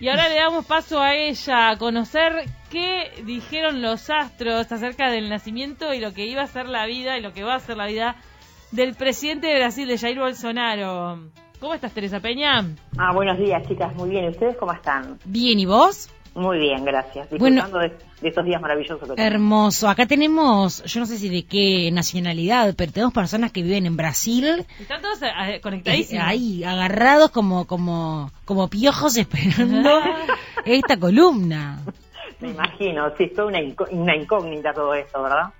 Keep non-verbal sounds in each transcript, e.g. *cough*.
Y ahora le damos paso a ella a conocer qué dijeron los astros acerca del nacimiento y lo que iba a ser la vida y lo que va a ser la vida del presidente de Brasil, de Jair Bolsonaro. ¿Cómo estás, Teresa Peña? Ah, buenos días, chicas. Muy bien. ¿Ustedes cómo están? Bien, ¿y vos? Muy bien, gracias. Disfrutando de, de estos días maravillosos. que. Hermoso. Acá tenemos, yo no sé si de qué nacionalidad, pero tenemos personas que viven en Brasil, Están todos eh, eh, conectadísimos. ahí agarrados como como como piojos esperando *laughs* esta columna. Me imagino. Sí, es toda una, una incógnita todo esto, ¿verdad?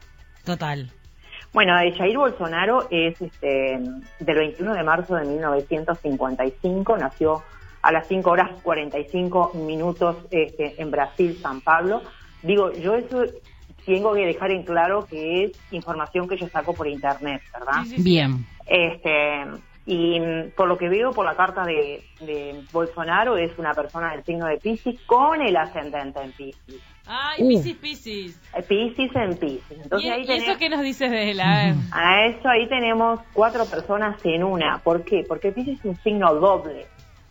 Total. Bueno, eh, Jair Bolsonaro es este, del 21 de marzo de 1955, nació a las 5 horas 45 minutos este, en Brasil, San Pablo. Digo, yo eso tengo que dejar en claro que es información que yo saco por internet, ¿verdad? Bien. Este, y mm, por lo que veo por la carta de, de Bolsonaro, es una persona del signo de Pisces con el ascendente en Pisces. Ay, Uh. Piscis, Piscis. Eh, Pisces en Pisces. Entonces ¿Y, ahí y tenés- eso qué nos dices de él? A ver. A eso ahí tenemos cuatro personas en una. ¿Por qué? Porque Pisces es un signo doble.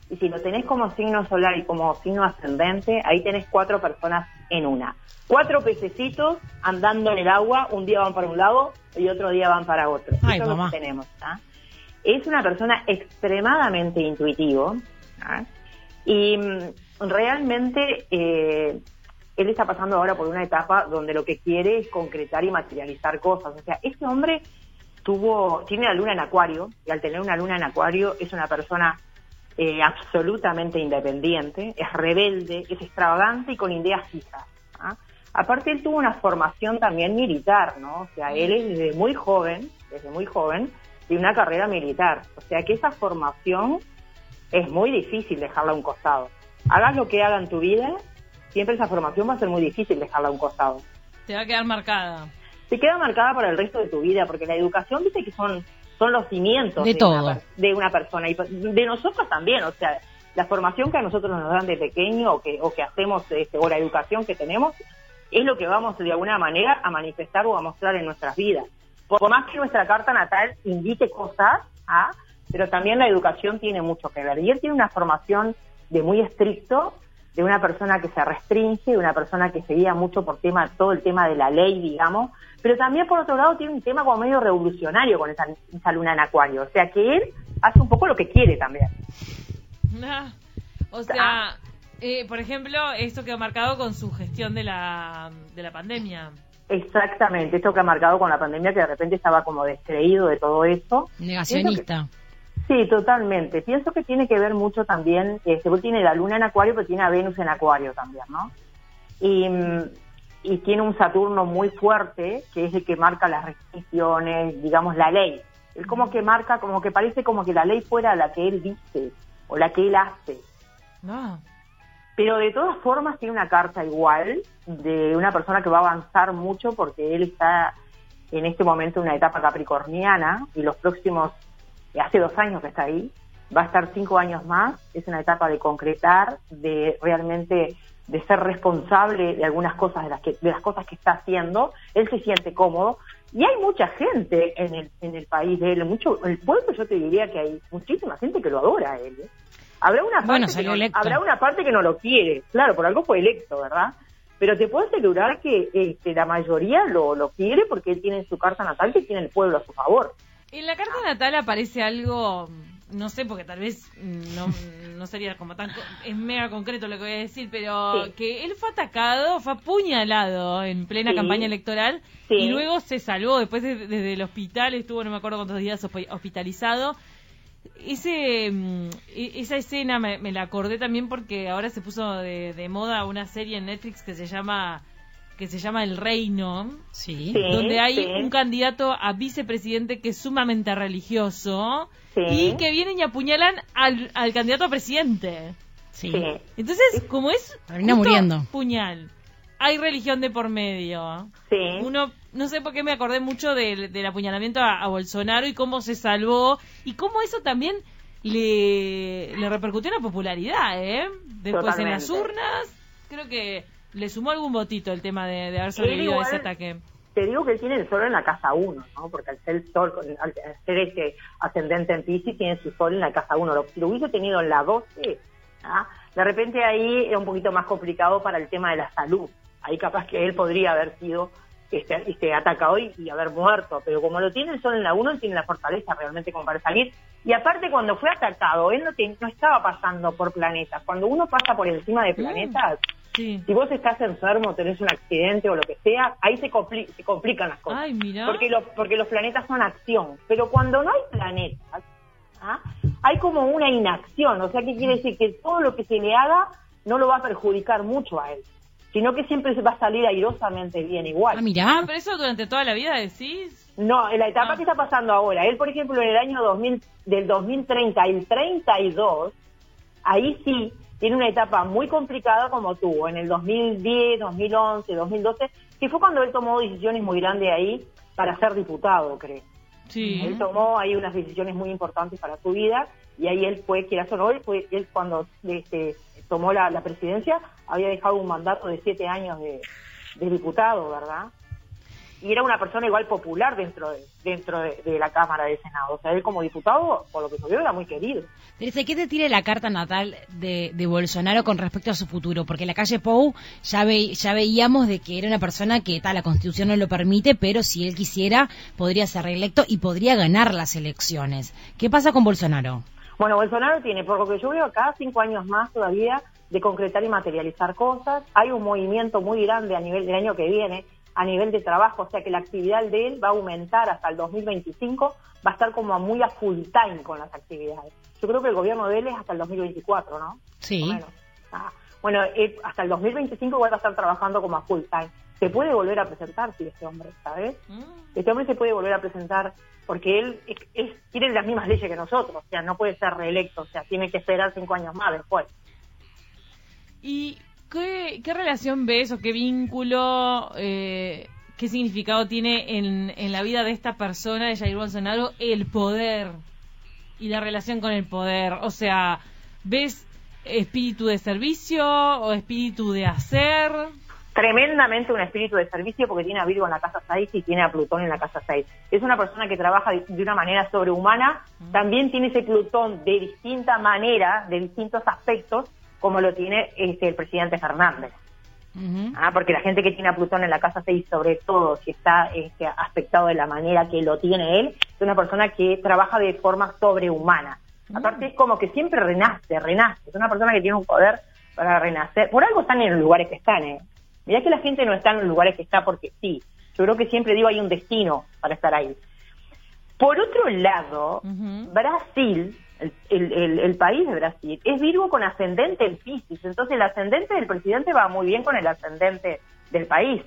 Y si lo tenés como signo solar y como signo ascendente, ahí tenés cuatro personas en una. Cuatro pececitos andando en el agua, un día van para un lado y otro día van para otro. Ay, Eso es lo que tenemos. ¿tá? Es una persona extremadamente intuitivo ¿tá? y mm, realmente eh, él está pasando ahora por una etapa donde lo que quiere es concretar y materializar cosas. O sea, este hombre tuvo, tiene la luna en acuario, y al tener una luna en acuario es una persona eh, absolutamente independiente, es rebelde, es extravagante y con ideas fijas. ¿ah? Aparte él tuvo una formación también militar, ¿no? O sea, él es desde muy joven, desde muy joven, de una carrera militar. O sea que esa formación es muy difícil dejarla a un costado. Hagas lo que haga en tu vida, siempre esa formación va a ser muy difícil dejarla a un costado Te va a quedar marcada. te queda marcada para el resto de tu vida, porque la educación, dice que son, son los cimientos De una todo. de una persona y de nosotros también, o sea, la formación que a nosotros nos dan de pequeño o que, o que hacemos, este, o la educación que tenemos, es lo que vamos de alguna manera a manifestar o a mostrar en nuestras vidas. Por más que nuestra carta natal indique cosas, ¿ah? pero también la educación tiene mucho que ver. Y él tiene una formación de muy estricto, de una persona que se restringe, de una persona que se guía mucho por tema, todo el tema de la ley, digamos, pero también por otro lado tiene un tema como medio revolucionario con esa, esa luna en acuario, o sea que él hace un poco lo que quiere también. Ah, *laughs* O sea, eh, por ejemplo, esto quedó marcado con su gestión de la, de la pandemia. Exactamente, esto que ha marcado con la pandemia, que de repente estaba como descreído de todo eso. Negacionista. Sí, totalmente. Pienso que tiene que ver mucho también, este, tiene la luna en acuario, pero tiene a Venus en acuario también, ¿no? Y, y tiene un Saturno muy fuerte, que es el que marca las restricciones, digamos, la ley. Él como que marca, como que parece como que la ley fuera la que él dice o la que él hace. No. Pero de todas formas tiene una carta igual de una persona que va a avanzar mucho porque él está en este momento en una etapa capricorniana y los próximos, hace dos años que está ahí, va a estar cinco años más, es una etapa de concretar, de realmente de ser responsable de algunas cosas de las que de las cosas que está haciendo, él se siente cómodo y hay mucha gente en el en el país de él, mucho el pueblo yo te diría que hay muchísima gente que lo adora a él. ¿eh? Habrá una Bueno, parte que habrá una parte que no lo quiere, claro, por algo fue electo, ¿verdad? Pero te puedo asegurar que este, la mayoría lo, lo quiere porque él tiene en su carta natal que tiene el pueblo a su favor. En la carta natal aparece algo, no sé, porque tal vez no, no sería como tan... Es mega concreto lo que voy a decir, pero Sí. que él fue atacado, fue apuñalado en plena Sí. campaña electoral Sí. y luego se salvó. Después de- desde el hospital estuvo, no me acuerdo cuántos días, hospi- hospitalizado. Ese, mm, e- esa escena me, me la acordé también porque ahora se puso de, de moda una serie en Netflix que se llama que se llama El Reino, Sí. Sí. donde hay sí. un candidato a vicepresidente que es sumamente religioso Sí. y que vienen y apuñalan al, al candidato a presidente. Sí. Sí. Entonces, como es Termina muriendo. puñal, hay religión de por medio. Sí. Uno, no sé por qué me acordé mucho del, del apuñalamiento a, a Bolsonaro y cómo se salvó y cómo eso también le, le repercutió en la popularidad, ¿eh? Después en las urnas, creo que le sumó algún votito el tema de, de haber sobrevivido a ese ataque. Te digo que él tiene el sol en la casa 1, ¿no? Porque al ser el sol, al ser este ascendente en Pisces, tiene su sol en la casa 1. Lo, hubiese tenido en la 12, ¿ah? de repente ahí era un poquito más complicado para el tema de la salud. Ahí capaz que él podría haber sido este, este atacado y, y haber muerto, pero como lo tiene el sol en la 1, él tiene la fortaleza realmente como para salir. Y aparte cuando fue atacado, él no, te- no estaba pasando por planetas. Cuando uno pasa por encima de planetas, Sí. si vos estás enfermo, tenés un accidente o lo que sea, ahí se, compli- se complican las cosas. Ay, mira. Porque, los porque los planetas son acción. Pero cuando no hay planetas, ¿ah? hay como una inacción. O sea, ¿qué quiere decir? Que todo lo que se le haga no lo va a perjudicar mucho a él, sino que siempre se va a salir airosamente bien igual. Ah, mirá. Pero eso durante toda la vida decís. No, en la etapa Ah. que está pasando ahora, él, por ejemplo, en el año 2000, del 2030 y el 32, ahí sí tiene una etapa muy complicada como tuvo en el 2010, 2011, 2012, que fue cuando él tomó decisiones muy grandes ahí para ser diputado, creo. Sí. Él tomó ahí unas decisiones muy importantes para su vida y ahí él fue, quieras o no, él, fue, él cuando este, tomó la, la presidencia había dejado un mandato de siete años de, de diputado, ¿verdad? Y era una persona igual popular dentro de, dentro de, de la Cámara de Senado. O sea, él como diputado, por lo que se vio, era muy querido. Teresa, ¿qué te tira la carta natal de, de Bolsonaro con respecto a su futuro? Porque en la calle Pou ya, ve- ya veíamos de que era una persona que tal, la constitución no lo permite, pero si él quisiera, podría ser reelecto y podría ganar las elecciones. ¿Qué pasa con Bolsonaro? Bueno, Bolsonaro tiene, por lo que yo veo acá, cinco años más todavía de concretar y materializar cosas. Hay un movimiento muy grande a nivel del año que viene, a nivel de trabajo, o sea que la actividad de él va a aumentar hasta el 2025, va a estar como a muy a full time con las actividades. Yo creo que el gobierno de él es hasta el 2024, ¿no? Sí. Menos. Ah, bueno, él hasta el 2025 igual va a estar trabajando como a full time. Se puede volver a presentar, sí, este hombre, ¿sabes? Mm. Este hombre se puede volver a presentar porque él es, es- tiene las mismas leyes que nosotros, o sea, no puede ser reelecto, o sea, tiene que esperar cinco años más después. ¿Y qué, qué relación ves o qué vínculo, eh, qué significado tiene en, en la vida de esta persona, de Jair Bolsonaro, el poder y la relación con el poder? O sea, ¿ves espíritu de servicio o espíritu de hacer? Tremendamente un espíritu de servicio porque tiene a Virgo en la casa 6 y tiene a Plutón en la casa 6. Es una persona que trabaja de, de una manera sobrehumana, también tiene ese Plutón de distinta manera, de distintos aspectos, como lo tiene este, el presidente Fernández. Ah, porque la gente que tiene a Plutón en la casa 6, sobre todo si está este, aspectado de la manera que lo tiene él, es una persona que trabaja de forma sobrehumana. Aparte es como que siempre renace, renace. Es una persona que tiene un poder para renacer. Por algo están en los lugares que están, ¿eh? Mirá que la gente no está en los lugares que está porque sí. Yo creo que siempre digo hay un destino para estar ahí. Por otro lado. Brasil, el, el- el- el país de Brasil, es Virgo con ascendente en Piscis. Entonces el ascendente del presidente va muy bien con el ascendente del país.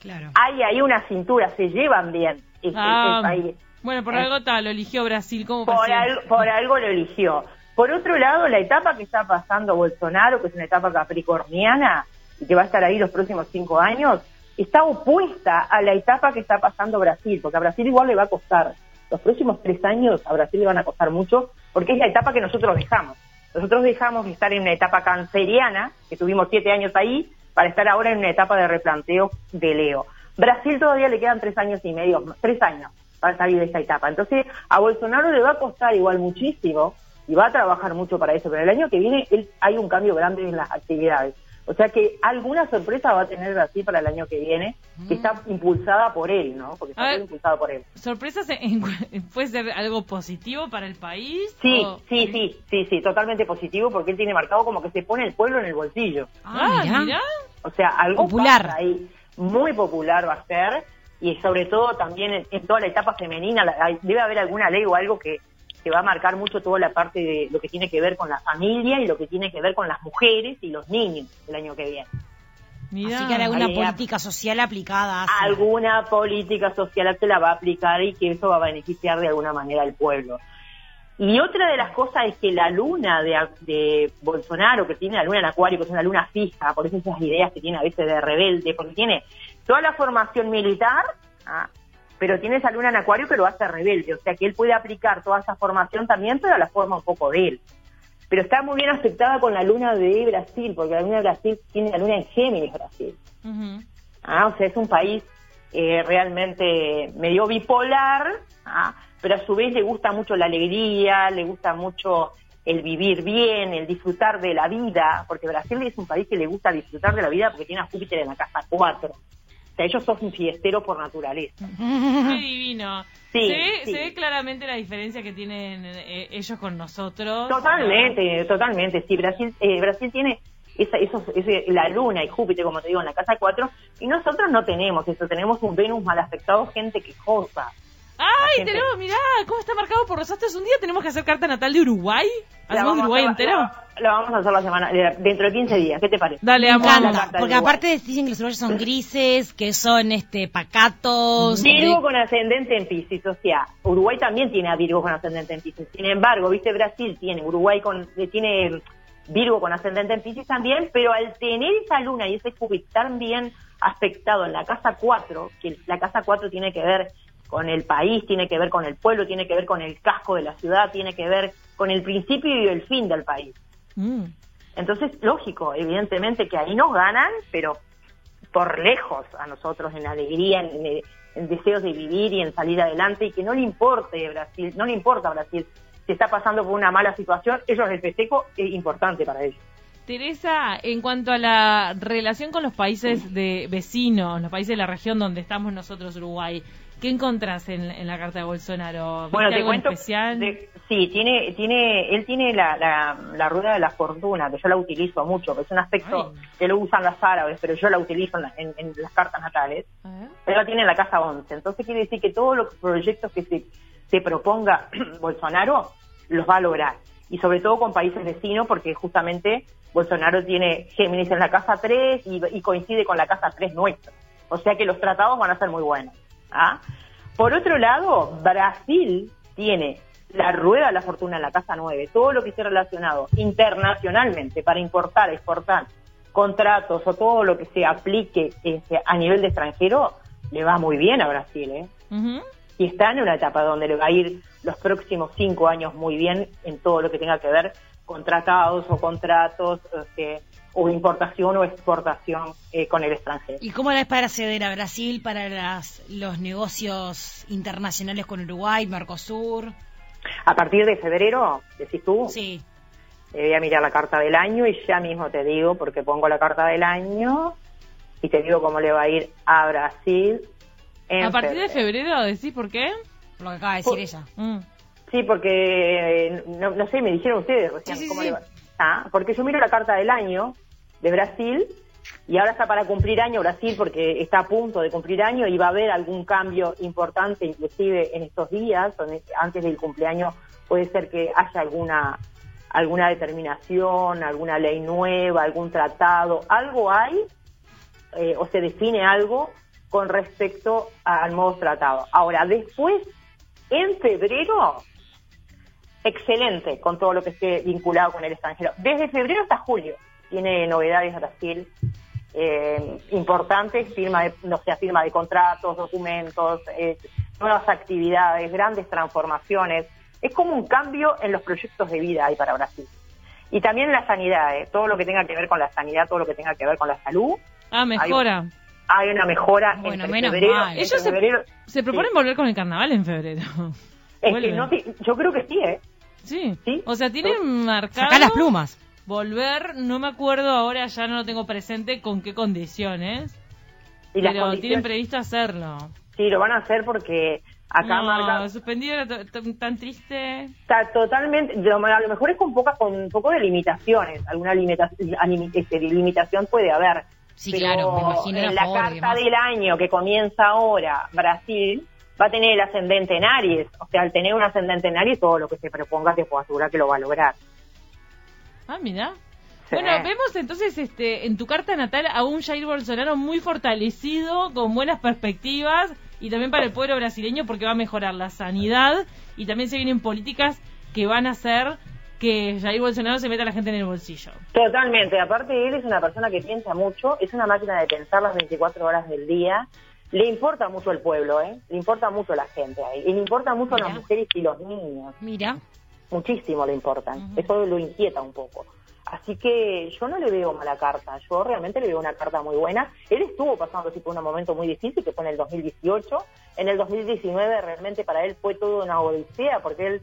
Claro. Hay ahí una cintura, se llevan bien el, el- Ah, el país. bueno, por Eh. algo tal, lo eligió Brasil como Por, algo, por algo lo eligió. Por otro lado, la etapa que está pasando Bolsonaro, que es una etapa capricorniana y que va a estar ahí los próximos cinco años, está opuesta a la etapa que está pasando Brasil, porque a Brasil igual le va a costar. Los próximos tres años a Brasil le van a costar mucho, porque es la etapa que nosotros dejamos. Nosotros dejamos de estar en una etapa canceriana, que tuvimos siete años ahí, para estar ahora en una etapa de replanteo de Leo. Brasil todavía le quedan tres años y medio, tres años para salir de esta etapa. Entonces, a Bolsonaro le va a costar igual muchísimo y va a trabajar mucho para eso, pero el año que viene él, hay un cambio grande en las actividades. O sea que alguna sorpresa va a tener Brasil para el año que viene, que está impulsada por él, ¿no? Porque está ver. impulsado por él. ¿Sorpresas en- puede ser algo positivo para el país? Sí, o- sí, sí, sí, sí, totalmente positivo porque él tiene marcado como que se pone el pueblo en el bolsillo. Ah, mirá. mirá. O sea, algo Popular. pasa ahí, muy popular va a ser y sobre todo también en, en toda la etapa femenina la- hay- debe haber alguna ley o algo que, que va a marcar mucho toda la parte de lo que tiene que ver con la familia y lo que tiene que ver con las mujeres y los niños el año que viene. Mirá. Así que hará alguna política social aplicada hacia... Alguna política social se la va a aplicar y que eso va a beneficiar de alguna manera al pueblo. Y otra de las cosas es que la luna de, de Bolsonaro, que tiene la luna en Acuario, que es una luna fija, por eso esas ideas que tiene a veces de rebelde, porque tiene toda la formación militar, ¿ah? Pero tiene esa luna en Acuario que lo hace rebelde, o sea que él puede aplicar toda esa formación también, pero a la forma un poco de él. Pero está muy bien aceptada con la luna de Brasil, porque la luna de Brasil tiene la luna en Géminis Brasil. Ah, o sea, es un país eh, realmente medio bipolar, ah, pero a su vez le gusta mucho la alegría, le gusta mucho el vivir bien, el disfrutar de la vida, porque Brasil es un país que le gusta disfrutar de la vida porque tiene a Júpiter en la casa 4. O sea, ellos son un fiestero por naturaleza. Qué *laughs* divino. Sí, se, ve, sí. se ve claramente la diferencia que tienen eh, ellos con nosotros. Totalmente, totalmente. Sí, Brasil, eh, Brasil tiene esa, esos, ese, la luna y Júpiter, como te digo, en la casa 4, y nosotros no tenemos eso, tenemos un Venus mal afectado, gente quejosa. ¡Ay, Gente. tenemos, mirá, cómo está marcado por los astros! Un día tenemos que hacer carta natal de Uruguay. ¿Hacemos Uruguay entero? La vamos a hacer la semana, dentro de 15 días, ¿qué te parece? Dale, Me amo. encanta, la carta de porque aparte dicen que los uruguayos son grises, que son este pacatos. Virgo de- con ascendente en Pisces, o sea, Uruguay también tiene a Virgo con ascendente en Pisces. Sin embargo, viste, Brasil tiene Uruguay con, eh, tiene Virgo con ascendente en Pisces también, pero al tener esa luna y ese Júpiter tan bien aspectado en la casa 4, que la casa 4 tiene que ver con el país, tiene que ver con el pueblo, tiene que ver con el casco de la ciudad, tiene que ver con el principio y el fin del país. Mm. Entonces, lógico, evidentemente que ahí nos ganan, pero por lejos a nosotros en alegría, en, en deseos de vivir y en salir adelante y que no le importe Brasil, no le importa a Brasil si está pasando por una mala situación, ellos el festejo es importante para ellos. Teresa, en cuanto a la relación con los países de vecinos, los países de la región donde estamos nosotros, Uruguay, ¿qué encontrás en, en la carta de Bolsonaro? ¿Viste Bueno, te algo cuento, especial? de- sí, tiene, tiene, él tiene la, la, la rueda de la fortuna, que yo la utilizo mucho, que es un aspecto Ay. que lo usan las árabes, pero yo la utilizo en, la- en- en las cartas natales. Él la tiene en la casa 11. Entonces quiere decir que todos los proyectos que se, se proponga *clears throat* Bolsonaro los va a lograr. Y sobre todo con países vecinos, porque justamente Bolsonaro tiene Géminis en la casa 3 y, y coincide con la casa 3 nuestra. O sea que los tratados van a ser muy buenos. ¿Ah? Por otro lado, Brasil tiene la rueda de la fortuna en la casa 9, todo lo que esté relacionado internacionalmente para importar, exportar contratos o todo lo que se aplique este, a nivel de extranjero, le va muy bien a Brasil. ¿eh? Y está en una etapa donde le va a ir los próximos cinco años muy bien en todo lo que tenga que ver con tratados o contratos este, o importación o exportación eh, con el extranjero. ¿Y cómo la es para acceder a Brasil para las, los negocios internacionales con Uruguay, Mercosur? A partir de febrero, decís tú, Sí. eh, voy a mirar la carta del año y ya mismo te digo, porque pongo la carta del año y te digo cómo le va a ir a Brasil. En A partir de febrero, ¿decís por qué? Por lo que acaba de decir Por- ella. Mm. Sí, porque eh, no, no sé, me dijeron ustedes recién Sí, cómo sí. le va. Ah, porque yo miro la carta del año de Brasil y ahora está para cumplir año Brasil porque está a punto de cumplir año y va a haber algún cambio importante inclusive en estos días, antes del cumpleaños puede ser que haya alguna alguna determinación, alguna ley nueva, algún tratado, algo hay eh, o se define algo con respecto al modo tratado. Ahora, después, en febrero, excelente con todo lo que esté vinculado con el extranjero. Desde febrero hasta julio tiene novedades Brasil eh, importantes, firma de, no sé, firma de contratos, documentos, eh, nuevas actividades, grandes transformaciones. Es como un cambio en los proyectos de vida ahí para Brasil. Y también la sanidad, eh, todo lo que tenga que ver con la sanidad, todo lo que tenga que ver con la salud, Ah, mejora. hay una mejora Bueno, entre menos febrero, mal. entre Ellos se, febrero- se proponen sí. volver con el carnaval en febrero. Es que no, yo creo que sí, ¿eh? Sí. Sí. O sea, tienen marcado Sacá las plumas. volver, no me acuerdo ahora, ya no lo tengo presente con qué condiciones, Y pero tienen condiciones, previsto hacerlo. sí, lo van a hacer porque acá no, marca suspendido tan triste. está totalmente, lo- a lo mejor es con poca, con un poco de limitaciones, alguna limita- anim- este, limitación puede haber. Sí, pero claro, me imagino en la la pobre, carta del año que comienza ahora, Brasil va a tener el ascendente en Aries, o sea, al tener un ascendente en Aries, todo lo que se proponga te puedo asegurar que lo va a lograr. Ah, mira. Sí. Bueno, vemos entonces este en tu carta natal a un Jair Bolsonaro muy fortalecido, con buenas perspectivas y también para el pueblo brasileño porque va a mejorar la sanidad y también se vienen políticas que van a hacer que Jair Bolsonaro se meta a la gente en el bolsillo. Totalmente, aparte él es una persona que piensa mucho, es una máquina de pensar las 24 horas del día, le importa mucho el pueblo, ¿eh? le importa mucho la gente ahí, y le importa mucho Mira. las mujeres y los niños, Mira. muchísimo le importan, eso lo inquieta un poco. Así que yo no le veo mala carta, yo realmente le veo una carta muy buena. Él estuvo pasando así por un momento muy difícil, que fue en el 2018. En el 2019 realmente para él fue toda una odisea, porque él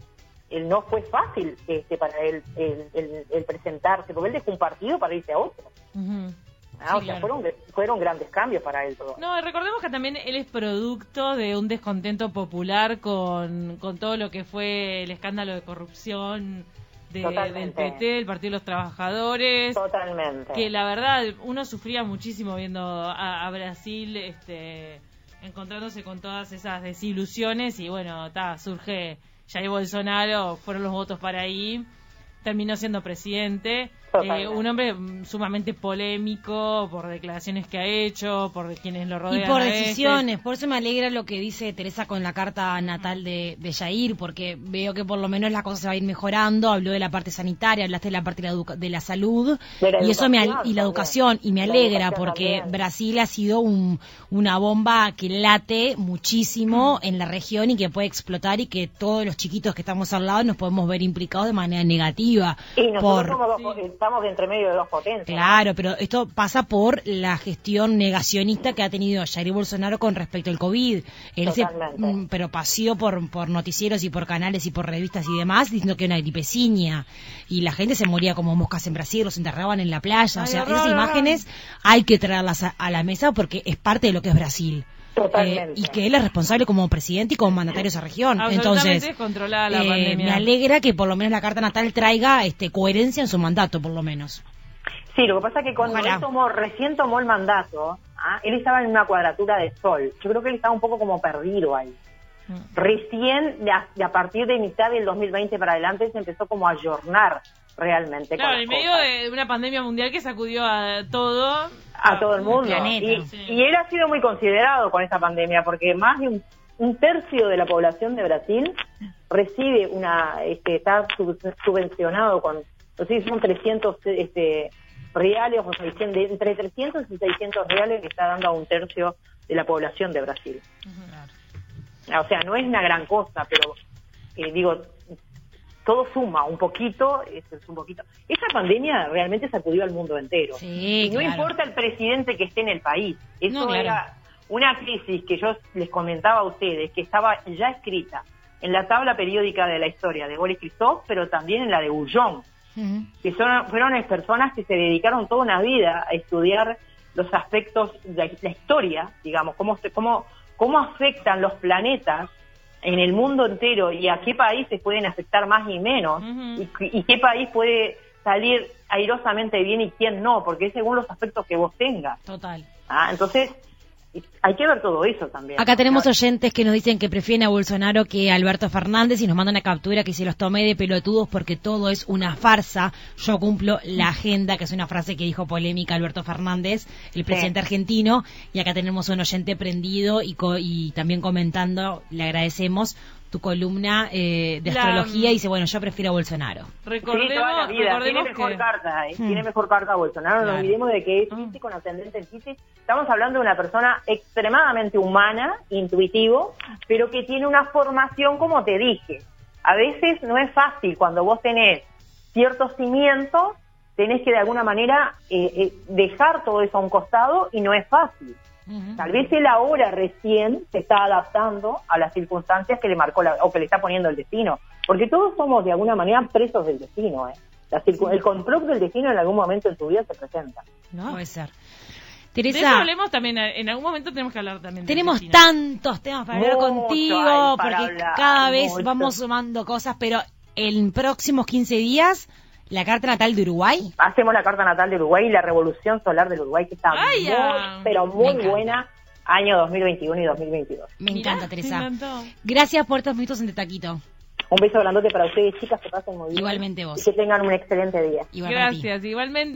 él no fue fácil este, para él el, el- el presentarse, porque él dejó un partido para irse a otro. Ujú. Ah, Sí, o sea, claro. fueron, fueron grandes cambios para él. todo. No, recordemos que también él es producto de un descontento popular con, con todo lo que fue el escándalo de corrupción de- del. PT, el Partido de los Trabajadores. Totalmente. que la verdad uno sufría muchísimo viendo a, a Brasil este encontrándose con todas esas desilusiones y bueno ta, surge Jair Bolsonaro fueron los votos para ahí terminó siendo presidente Eh, un hombre mm, sumamente polémico por declaraciones que ha hecho por quienes lo Y rodean por a veces. decisiones, por eso me alegra lo que dice Teresa con la carta natal de, de Jair, porque veo que por lo menos la cosa se va a ir mejorando. Habló de la parte sanitaria, hablaste de la parte de la, educa- de la salud De la y eso me y la también. educación y me alegra porque también. Brasil ha sido un- una bomba que late muchísimo en la región y que puede explotar y que todos los chiquitos que estamos al lado nos podemos ver implicados de manera negativa Y nosotros por somos dos- estamos entre medio de dos potencias. Claro, pero esto pasa por la gestión negacionista que ha tenido Jair Bolsonaro con respecto al COVID. Él se mm, pero paseó por, por noticieros y por canales y por revistas y demás diciendo que era una gripeciña y la gente se moría como moscas en Brasil, los enterraban en la playa. Ay, o sea, esas imágenes hay que traerlas a, a la mesa porque es parte de lo que es Brasil. Totalmente. Eh, y que él es responsable como presidente y como mandatario de esa región. Entonces, la eh, pandemia. me alegra que por lo menos la carta natal traiga este coherencia en su mandato, por lo menos. Sí, lo que pasa es que cuando Ojalá. él tomó, recién tomó el mandato, ¿ah? él estaba en una cuadratura de sol. Yo creo que él estaba un poco como perdido ahí. Mm. Recién, de a, de a partir de mitad del 2020 para adelante, se empezó como a ayornar realmente. Claro, en medio cosas. de una pandemia mundial que sacudió a todo. a todo el mundo. planeta. Y, Sí. y él ha sido muy considerado con esta pandemia porque más de un, un tercio de la población de Brasil recibe una, este, está sub- subvencionado con, no sé si son 300 este, reales o 600, de- entre 300 y 600 reales que está dando a un tercio de la población de Brasil. O sea, no es una gran cosa, pero eh, digo, todo suma un poquito, es, es un poquito. Esa pandemia realmente sacudió al mundo entero. Sí, y no claro. importa el presidente que esté en el país. Eso No, claro. era una crisis que yo les comentaba a ustedes, que estaba ya escrita en la tabla periódica de la historia de Boris Christoph, pero también en la de Bullón, que son, fueron personas que se dedicaron toda una vida a estudiar los aspectos de la historia, digamos, cómo, se- cómo, cómo afectan los planetas en el mundo entero y a qué países pueden afectar más y menos, y, y qué país puede salir airosamente bien y quién no, porque es según los aspectos que vos tengas. Total. Ah, entonces, hay que ver todo eso también. Acá tenemos oyentes que nos dicen que prefieren a Bolsonaro que a Alberto Fernández y nos mandan una captura que se los tomé de pelotudos porque todo es una farsa. Yo cumplo la agenda, que es una frase que dijo polémica Alberto Fernández, el presidente argentino. Y acá tenemos un oyente prendido y, co- y también comentando, le agradecemos tu columna eh, de La- astrología y dice, bueno, yo prefiero a Bolsonaro. Recordemos, Sí, toda la vida. Tiene recordemos mejor que... carta, ¿eh? Hmm. Tiene mejor carta Bolsonaro. No Claro. nos olvidemos de que es Ah. Piscis con ascendente en Piscis. Estamos hablando de una persona extremadamente humana, intuitivo, pero que tiene una formación, como te dije. A veces no es fácil cuando vos tenés ciertos cimientos, tenés que de alguna manera eh, eh, dejar todo eso a un costado y no es fácil. Tal vez él ahora recién se está adaptando a las circunstancias que le marcó la- o que le está poniendo el destino. Porque todos somos de alguna manera presos del destino. ¿eh? La circu- El complot del destino en algún momento en tu vida se presenta. ¿no? Puede ser. De eso Teresa, hablemos también, eh, en algún momento tenemos que hablar también de tenemos tantos temas para hablar contigo para porque hablar, cada vez mucho. vamos sumando cosas, pero en próximos 15 días, la carta natal de Uruguay. Hacemos la carta natal de Uruguay y la revolución solar del Uruguay, que está Ay, muy, ya. pero muy buena, año 2021 y 2022. Me Mirá, encanta, Teresa. me encantó. Gracias por estos minutos en Te Taquito. Un beso grandote para ustedes, chicas, que pasen muy bien. Igualmente vos. Y que tengan un excelente día. Igual. Gracias, igualmente.